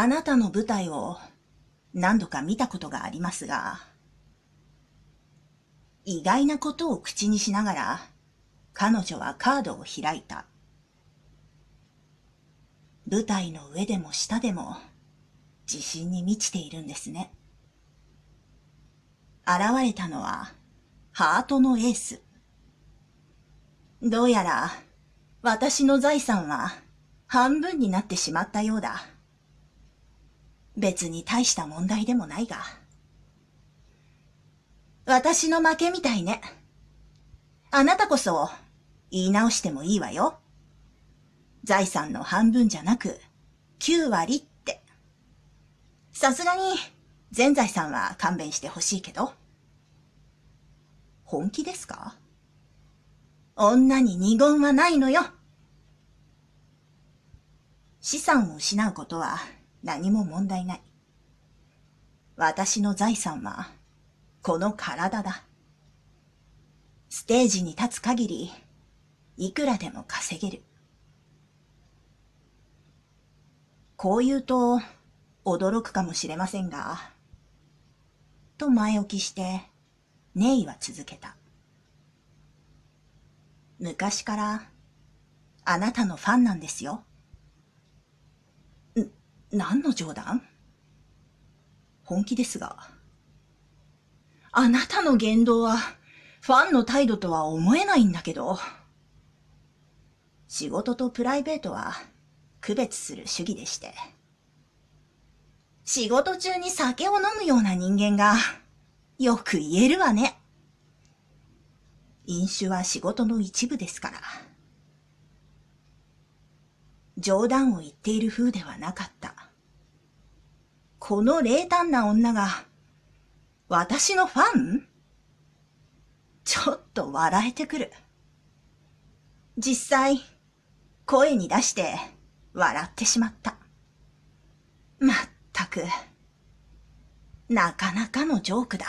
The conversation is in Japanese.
あなたの舞台を何度か見たことがありますが、意外なことを口にしながら、彼女はカードを開いた。舞台の上でも下でも自信に満ちているんですね。現れたのはハートのエース。どうやら私の財産は半分になってしまったようだ。別に大した問題でもないが。私の負けみたいね。あなたこそ言い直してもいいわよ。財産の半分じゃなく9割って。さすがに全財産は勘弁してほしいけど。本気ですか？女に二言はないのよ。資産を失うことは何も問題ない。私の財産はこの体だ。ステージに立つ限り、いくらでも稼げる。こう言うと、驚くかもしれませんが、と前置きして、ネイは続けた。昔から、あなたのファンなんですよ。何の冗談？本気ですが。あなたの言動は、ファンの態度とは思えないんだけど。仕事とプライベートは区別する主義でして。仕事中に酒を飲むような人間がよく言えるわね。飲酒は仕事の一部ですから。冗談を言っている風ではなかった。この冷淡な女が、私のファン？ちょっと笑えてくる。実際、声に出して笑ってしまった。まったく、なかなかのジョークだ。